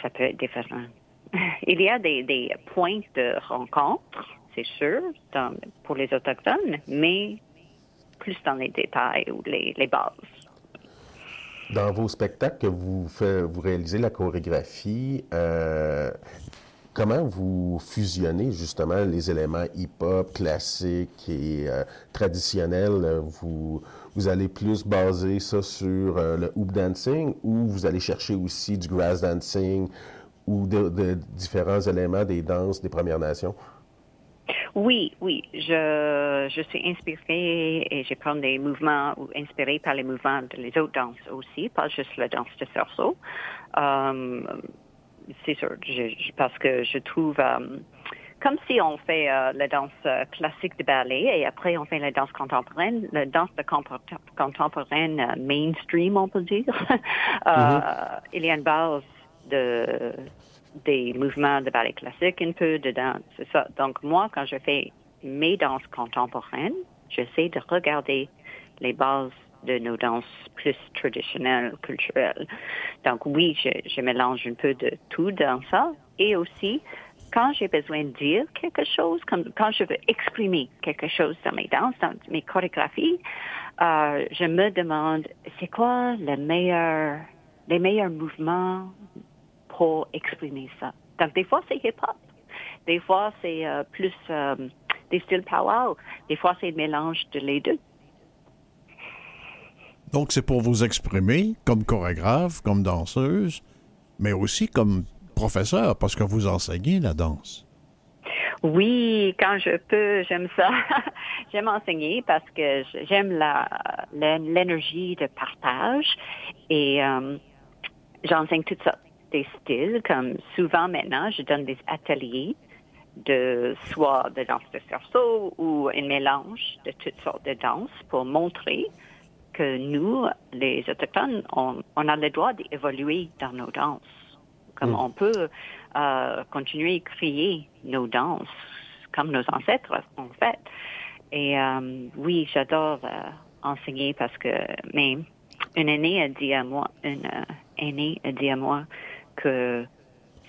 ça peut être différent. (laughs) Il y a des, des points de rencontre, c'est sûr, pour les Autochtones, mais plus dans les détails ou les, les bases. Dans vos spectacles que vous, fait, vous réalisez la chorégraphie, euh, comment vous fusionnez justement les éléments hip-hop classiques et euh, traditionnels? Vous, vous allez plus baser ça sur euh, le hoop dancing ou vous allez chercher aussi du grass dancing ou de, différents éléments des danses des Premières Nations? Oui, oui. Je, je suis inspirée et je prends des mouvements ou inspirée par les mouvements des autres danses aussi, pas juste la danse de cerceau. Euh, c'est sûr, parce que je trouve euh, comme si on fait euh, la danse classique de ballet et après on fait la danse contemporaine, la danse de contemporaine mainstream, on peut dire. Il y a une base de des mouvements de ballet classique un peu de danse, c'est ça. Donc moi, quand je fais mes danses contemporaines, j'essaie de regarder les bases de nos danses plus traditionnelles, culturelles. Donc oui, je, je mélange un peu de tout dans ça. Et aussi, quand j'ai besoin de dire quelque chose, comme, quand je veux exprimer quelque chose dans mes danses, dans mes chorégraphies, euh, je me demande, c'est quoi le meilleur, les meilleurs mouvements pour exprimer ça. Donc, des fois, c'est hip-hop. Des fois, c'est euh, plus euh, des styles power. Des fois, c'est un mélange de les deux. Donc, c'est pour vous exprimer comme chorégraphe, comme danseuse, mais aussi comme professeur, parce que vous enseignez la danse. Oui, quand je peux, j'aime ça. (laughs) j'aime enseigner parce que j'aime l'énergie de partage et euh, j'enseigne tout ça des styles, comme souvent maintenant, je donne des ateliers de soit de danse de cerceau ou un mélange de toutes sortes de danses pour montrer que nous, les autochtones, on, a le droit d'évoluer dans nos danses. Comme mm. on peut euh, continuer à créer nos danses comme nos ancêtres ont fait. Et euh, oui, j'adore euh, enseigner parce que mais une aînée a dit à moi, une aînée a dit à moi, que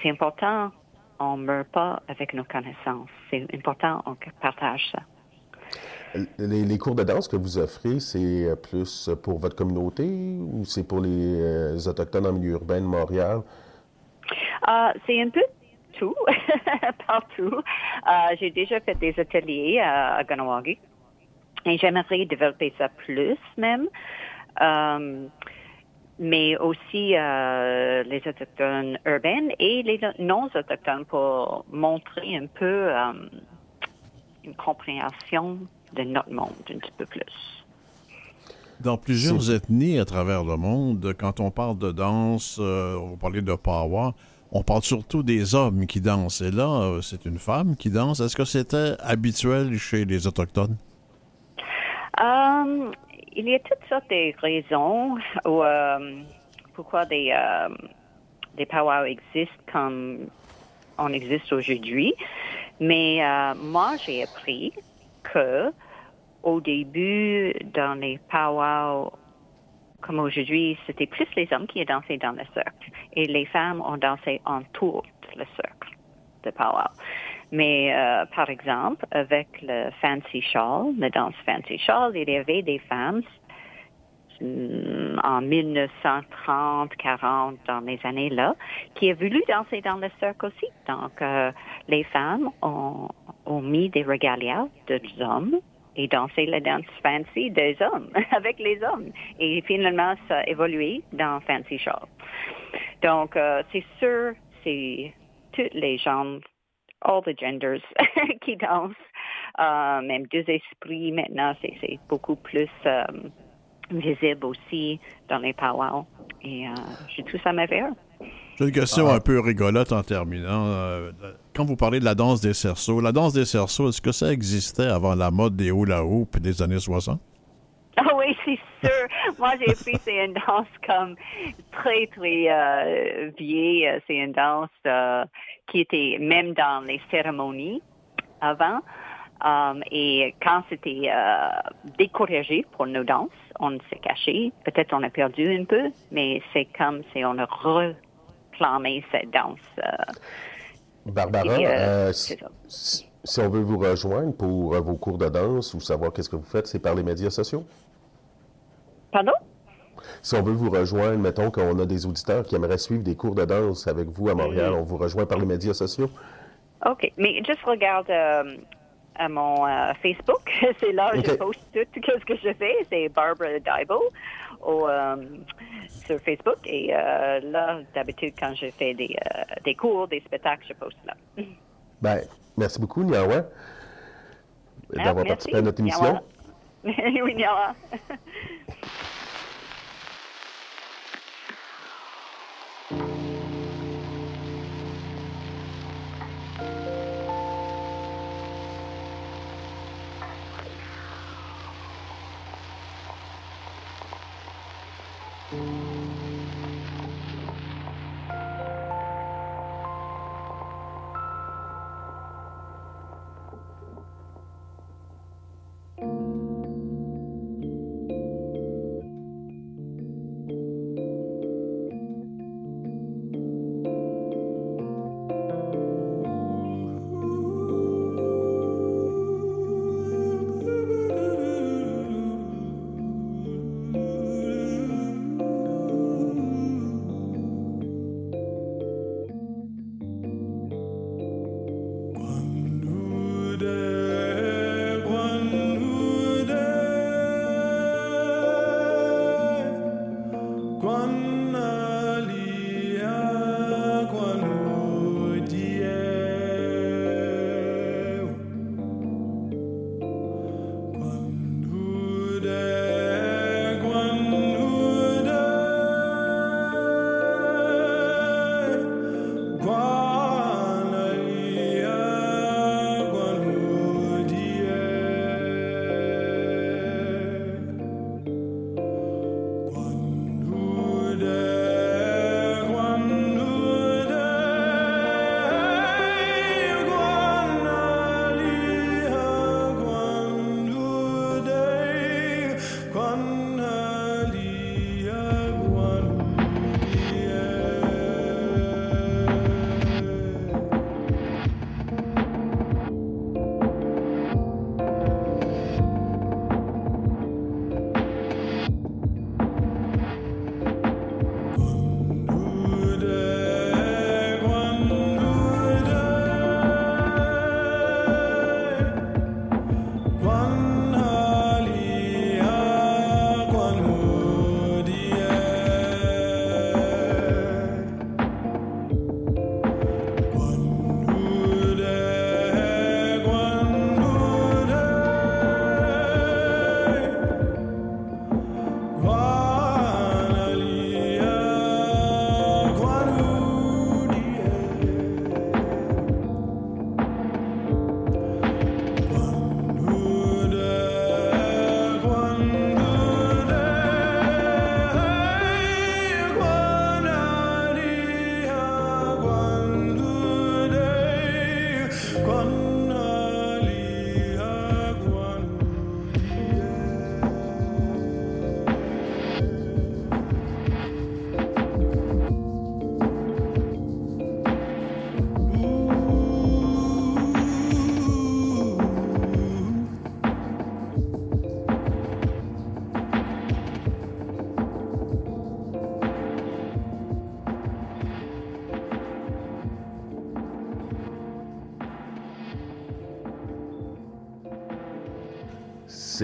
c'est important, on ne meurt pas avec nos connaissances. C'est important, on partage ça. Les, cours de danse que vous offrez, c'est plus pour votre communauté ou c'est pour les euh, Autochtones en milieu urbain de Montréal? Uh, c'est un peu tout, (laughs) partout. Uh, j'ai déjà fait des ateliers à, à Ganawagi et j'aimerais développer ça plus même. Um, mais aussi euh, les autochtones urbains et les non-autochtones pour montrer un peu euh, une compréhension de notre monde un petit peu plus. Dans plusieurs ethnies à travers le monde, quand on parle de danse, euh, on parler de power, on parle surtout des hommes qui dansent. Et là, c'est une femme qui danse. Est-ce que c'était habituel chez les Autochtones? Il y a toutes sortes de raisons euh, pourquoi des, euh, des powwows existent comme on existe aujourd'hui. Mais euh, moi, j'ai appris que au début, dans les powwows comme aujourd'hui, c'était plus les hommes qui dansaient dans le cercle et les femmes ont dansé autour de le cercle de powwow. Mais euh, par exemple, avec le fancy shawl, la danse fancy shawl, il y avait des femmes mm, en 1930, 40, dans les années-là, qui ont voulu danser dans le cercle aussi. Donc, euh, les femmes ont, ont mis des regalias des hommes et dansé la danse fancy des hommes, (laughs) avec les hommes. Et finalement, ça a évolué dans Fancy Shawl. Donc, euh, c'est sûr, c'est toutes les gens all the genders (laughs) qui dansent. Euh, même deux esprits maintenant, c'est beaucoup plus euh, visible aussi dans les powwows. Et euh, j'ai tout ça à ma J'ai une question un peu rigolote en terminant. quand vous parlez de la danse des cerceaux, la danse des cerceaux, est-ce que ça existait avant la mode des hula hoop des années 60? (laughs) Ah oui, c'est sûr. Moi, j'ai appris c'est une danse comme très, très vieille. C'est une danse qui était même dans les cérémonies avant. Um, et quand c'était euh, découragé pour nos danses, on s'est caché. Peut-être on a perdu un peu, mais c'est comme si on a reclamé cette danse. Euh, Barbara, euh, si, on veut vous rejoindre pour vos cours de danse ou savoir qu'est-ce que vous faites, c'est par les médias sociaux? Pardon? Si on veut vous rejoindre, mettons qu'on a des auditeurs qui aimeraient suivre des cours de danse avec vous à Montréal, mm-hmm. on vous rejoint par les médias sociaux? OK. Mais juste regarde euh, à mon euh, Facebook. (laughs) C'est là que je poste tout ce que je fais. C'est Barbara Daibo euh, sur Facebook. Et là, d'habitude, quand je fais des, des cours, des spectacles, je poste là. (laughs) ben, merci beaucoup, Niawa. d'avoir merci. participé à notre émission. Oui, Niala.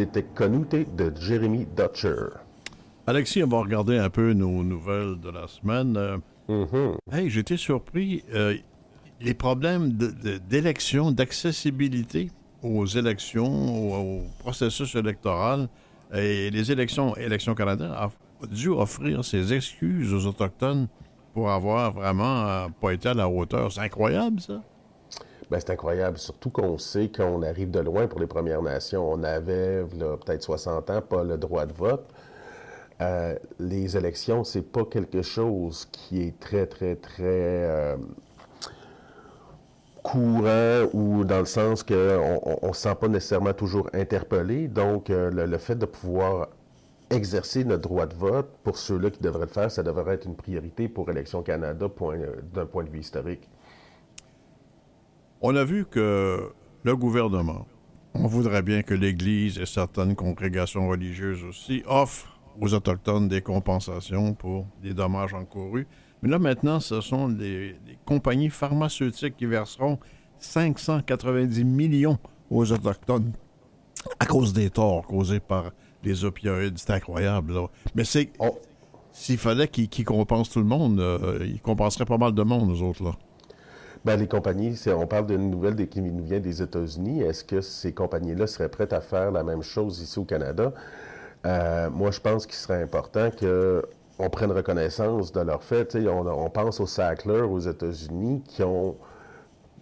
C'était Connuté de Jeremy Dutcher. Alexis, on va regarder un peu nos nouvelles de la semaine. Euh, Mhm. Hey, j'étais surpris. euh, les problèmes d'élection, d'accessibilité aux élections, au, au processus électoral, et les élections, Élections Canada a dû offrir ses excuses aux Autochtones pour avoir vraiment euh, pas été à la hauteur. C'est incroyable, ça. Ben, c'est incroyable, surtout qu'on sait qu'on arrive de loin pour les Premières Nations. On avait, peut-être 60 ans, pas le droit de vote. Euh, les élections, c'est pas quelque chose qui est très, très, très euh, courant ou dans le sens qu'on ne se sent pas nécessairement toujours interpellé. Donc, euh, le, le fait de pouvoir exercer notre droit de vote, pour ceux-là qui devraient le faire, ça devrait être une priorité pour Élections Canada d'un point de vue historique. On a vu que le gouvernement, on voudrait bien que l'Église et certaines congrégations religieuses aussi offrent aux Autochtones des compensations pour des dommages encourus. Mais là, maintenant, ce sont les, les compagnies pharmaceutiques qui verseront 590 millions aux Autochtones à cause des torts causés par les opioïdes. C'est incroyable, là. Mais c'est... On- S'il fallait qu'ils qu'ils compensent tout le monde, euh, ils compenseraient pas mal de monde, nous autres, là. Ben, les compagnies, on parle d'une nouvelle qui nous vient des États-Unis. Est-ce que ces compagnies-là seraient prêtes à faire la même chose ici au Canada? Euh, moi, je pense qu'il serait important qu'on prenne reconnaissance de leur fait. On, on, pense aux Sackler aux États-Unis qui ont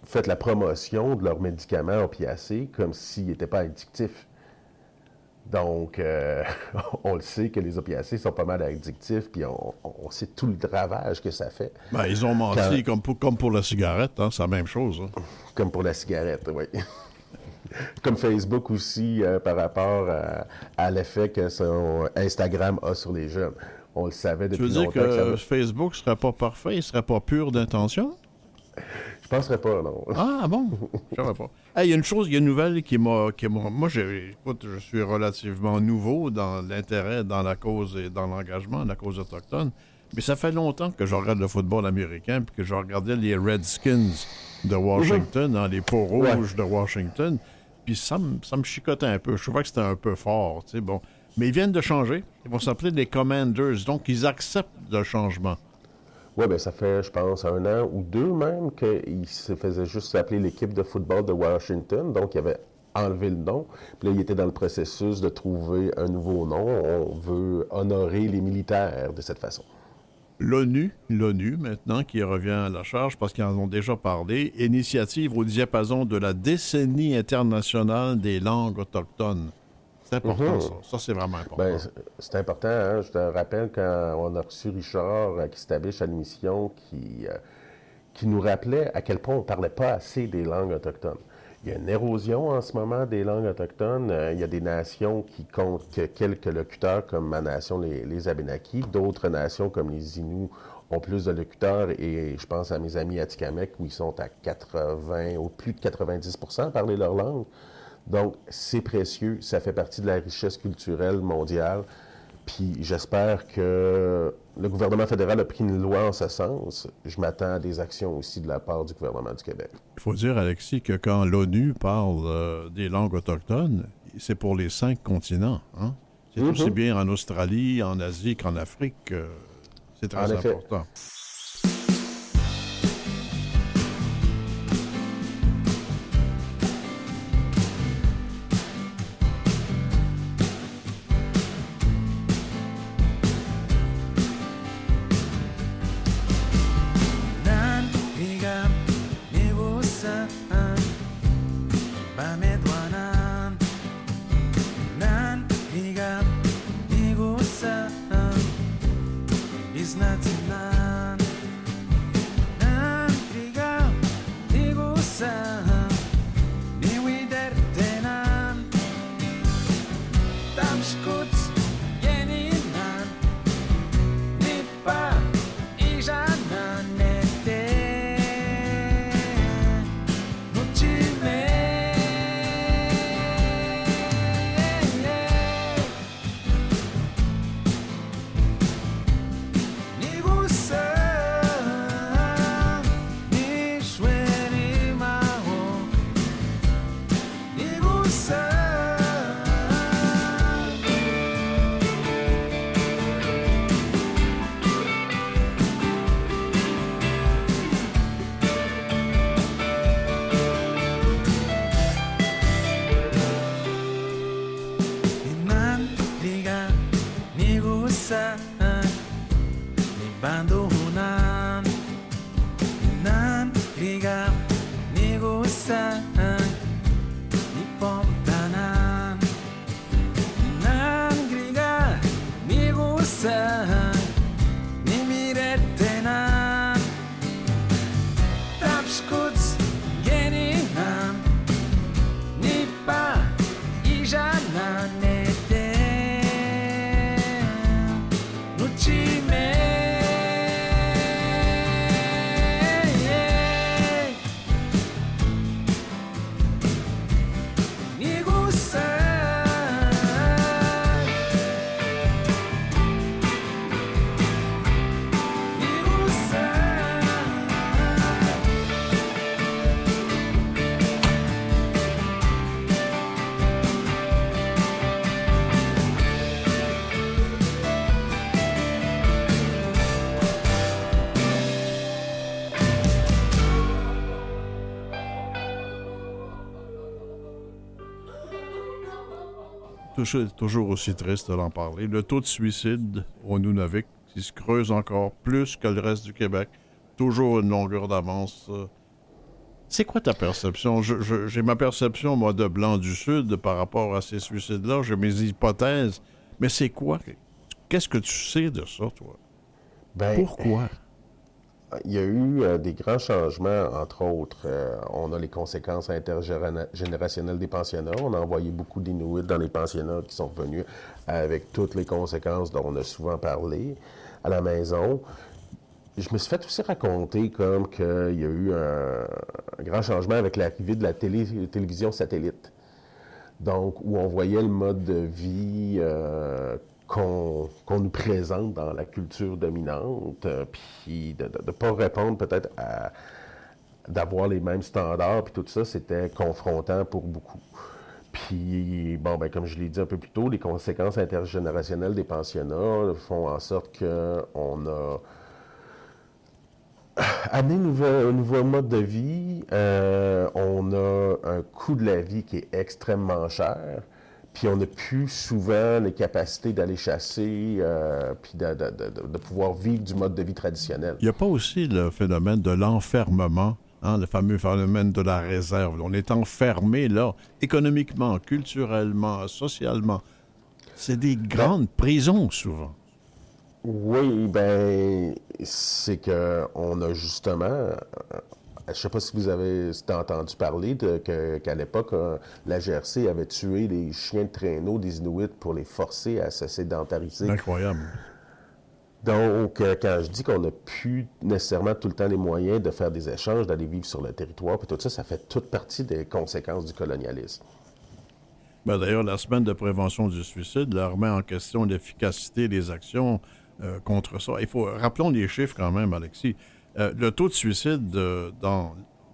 fait la promotion de leurs médicaments opiacés comme s'ils n'étaient pas addictifs. Donc, euh, (laughs) on le sait que les opiacés sont pas mal addictifs, puis on, sait tout le ravage que ça fait. Ben, ils ont menti comme, pour, comme pour la cigarette, hein, c'est la même chose. Hein. Comme pour la cigarette, oui. (laughs) comme Facebook aussi euh, par rapport à, l'effet que son Instagram a sur les jeunes. On le savait depuis longtemps. Tu veux dire que, Facebook serait pas parfait, il serait pas pur d'intention? Je penserais pas, non. Ah bon? (laughs) Je ne pas. Il y a une chose, il y a une nouvelle qui m'a. Moi, je, écoute, je suis relativement nouveau dans l'intérêt, dans la cause et dans l'engagement la cause autochtone. Mais ça fait longtemps que je regarde le football américain puis que je regardais les Redskins de Washington, dans les peaux rouges de Washington. Puis ça me, ça me chicotait un peu. Je trouvais que c'était un peu fort, tu sais, bon. Mais ils viennent de changer. Ils vont s'appeler les Commanders. Donc, ils acceptent le changement. Oui, bien, ça fait, je pense, un an ou deux même qu'il se faisait juste s'appeler l'équipe de football de Washington. Donc, il avait enlevé le nom. Puis là, il était dans le processus de trouver un nouveau nom. On veut honorer les militaires de cette façon. L'ONU, l'ONU maintenant, qui revient à la charge parce qu'ils en ont déjà parlé, initiative au diapason de la décennie internationale des langues autochtones. C'est important, mhm. ça. Ça, c'est vraiment important. Ben, c'est important. Hein. Je te rappelle quand on a reçu Richard euh, qui s'établit à l'émission qui, euh, qui nous rappelait à quel point on ne parlait pas assez des langues autochtones. Il y a une érosion en ce moment des langues autochtones. Euh, il y a des nations qui comptent quelques locuteurs, comme ma nation, les, les Abénakis. D'autres nations, comme les Inuits, ont plus de locuteurs. Et je pense à mes amis Atikamek, où ils sont à 80 ou plus de 90 à parler leur langue. Donc, c'est précieux, ça fait partie de la richesse culturelle mondiale. Puis j'espère que le gouvernement fédéral a pris une loi en ce sens. Je m'attends à des actions aussi de la part du gouvernement du Québec. Il faut dire, Alexis, que quand l'ONU parle euh, des langues autochtones, c'est pour les cinq continents. Hein? C'est aussi mm-hmm. bien en Australie, en Asie qu'en Afrique. Euh, c'est très important. Toujours, toujours aussi triste d'en parler. Le taux de suicide au Nunavik qui se creuse encore plus que le reste du Québec. Toujours une longueur d'avance. euh. C'est quoi ta perception? J'ai ma perception, moi, de Blanc du Sud par rapport à ces suicides-là. J'ai mes hypothèses. Mais c'est quoi? Qu'est-ce que tu sais de ça, toi? Ben, Pourquoi? Il y a eu euh, des grands changements, entre autres. euh, on a les conséquences intergénérationnelles des pensionnats. On a envoyé beaucoup d'Inuits dans les pensionnats qui sont revenus avec toutes les conséquences dont on a souvent parlé à la maison. Je me suis fait aussi raconter comme qu'il y a eu un, grand changement avec l'arrivée de la télé- télévision satellite. Donc, où on voyait le mode de vie euh, qu'on nous présente dans la culture dominante, euh, puis de ne pas répondre peut-être à d'avoir les mêmes standards, puis tout ça, c'était confrontant pour beaucoup. Puis, bon, ben, comme je l'ai dit un peu plus tôt, les conséquences intergénérationnelles des pensionnats font en sorte qu'on a amené un nouveau, un nouveau mode de vie. Euh, on a un coût de la vie qui est extrêmement cher. Puis on n'a plus souvent les capacités d'aller chasser, euh, puis de, de- de- de pouvoir vivre du mode de vie traditionnel. Il n'y a pas aussi le phénomène de l'enfermement, hein, le fameux phénomène de la réserve. On est enfermé là, économiquement, culturellement, socialement. C'est des grandes prisons souvent. Oui, ben, c'est que on a justement, je sais pas si vous avez si entendu parler qu'à l'époque, euh, la GRC avait tué les chiens de traîneau des Inuits pour les forcer à se sédentariser. Incroyable. Donc, euh, quand je dis qu'on n'a plus nécessairement tout le temps les moyens de faire des échanges, d'aller vivre sur le territoire, puis tout ça, ça fait toute partie des conséquences du colonialisme. Ben, D'ailleurs, la semaine de prévention du suicide là, remet en question l'efficacité des actions euh, contre ça. Il faut rappelons les chiffres quand même, Alexis. Euh, le taux de suicide euh,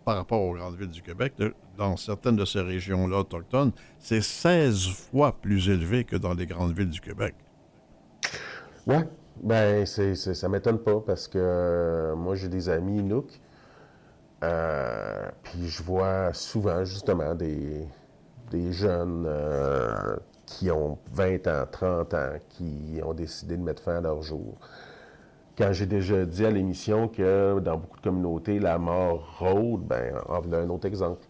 par rapport aux grandes villes du Québec, dans certaines de ces régions-là autochtones, c'est 16 fois plus élevé que dans les grandes villes du Québec. Ouais, ben c'est, c'est- ça m'étonne pas parce que euh, moi j'ai des amis Inuk, puis je vois souvent justement des, des jeunes qui ont 20 ans, 30 ans, qui ont décidé de mettre fin à leur jour. Quand j'ai déjà dit à l'émission que dans beaucoup de communautés, la mort rôde, ben en voilà un autre exemple.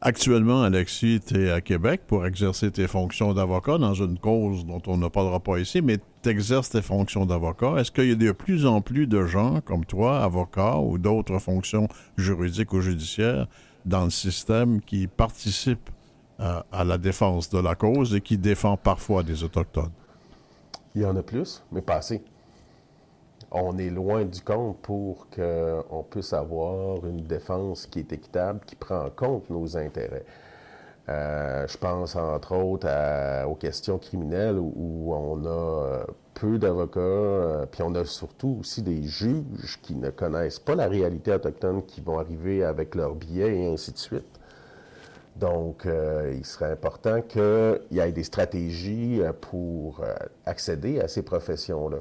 Actuellement, Alexis, tu es à Québec pour exercer tes fonctions d'avocat dans une cause dont on ne parlera pas ici, mais tu exerces tes fonctions d'avocat. Est-ce qu'il y a de plus en plus de gens comme toi, avocats ou d'autres fonctions juridiques ou judiciaires dans le système qui participent à, à la défense de la cause et qui défendent parfois des Autochtones? Il y en a plus, mais pas assez. On est loin du compte pour qu'on puisse avoir une défense qui est équitable, qui prend en compte nos intérêts. Euh, je pense entre autres aux questions criminelles où, on a euh, peu d'avocats, euh, puis on a surtout aussi des juges qui ne connaissent pas la réalité autochtone, qui vont arriver avec leurs billets et ainsi de suite. Donc, il serait important qu'il y ait des stratégies pour accéder à ces professions-là.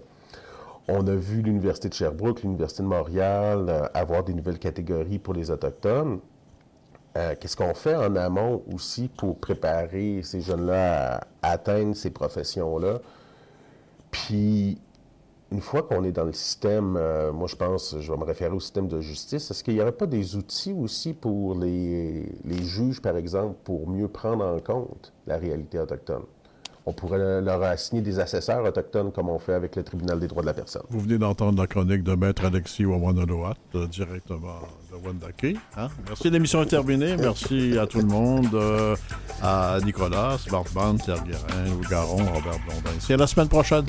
On a vu l'Université de Sherbrooke, l'Université de Montréal euh, avoir des nouvelles catégories pour les Autochtones. Euh, Qu'est-ce qu'on fait en amont aussi pour préparer ces jeunes-là à atteindre ces professions-là? Puis, une fois qu'on est dans le système, euh, moi je pense, je vais me référer au système de justice, est-ce qu'il n'y aurait pas des outils aussi pour les, les juges, par exemple, pour mieux prendre en compte la réalité autochtone? On pourrait leur assigner des assesseurs autochtones comme on fait avec le Tribunal des droits de la personne. Vous venez d'entendre la chronique de Maître Alexis Wawanaloat, euh, directement de Wendake. Hein? Merci, l'émission est terminée. Merci à tout le monde, euh, à Nicolas, Bartman, Pierre Guérin, Louis Garon, Robert Blondin. C'est à la semaine prochaine.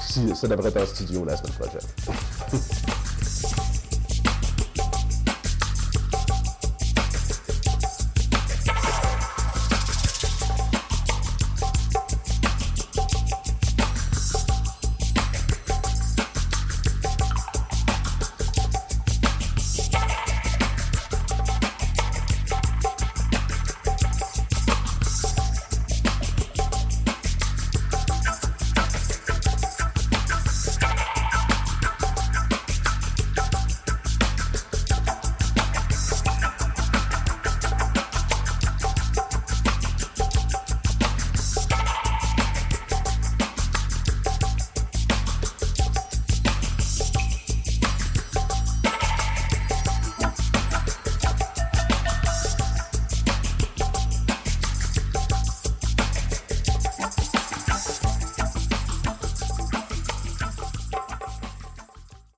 Si- Ça devrait être en studio la semaine prochaine. (laughs)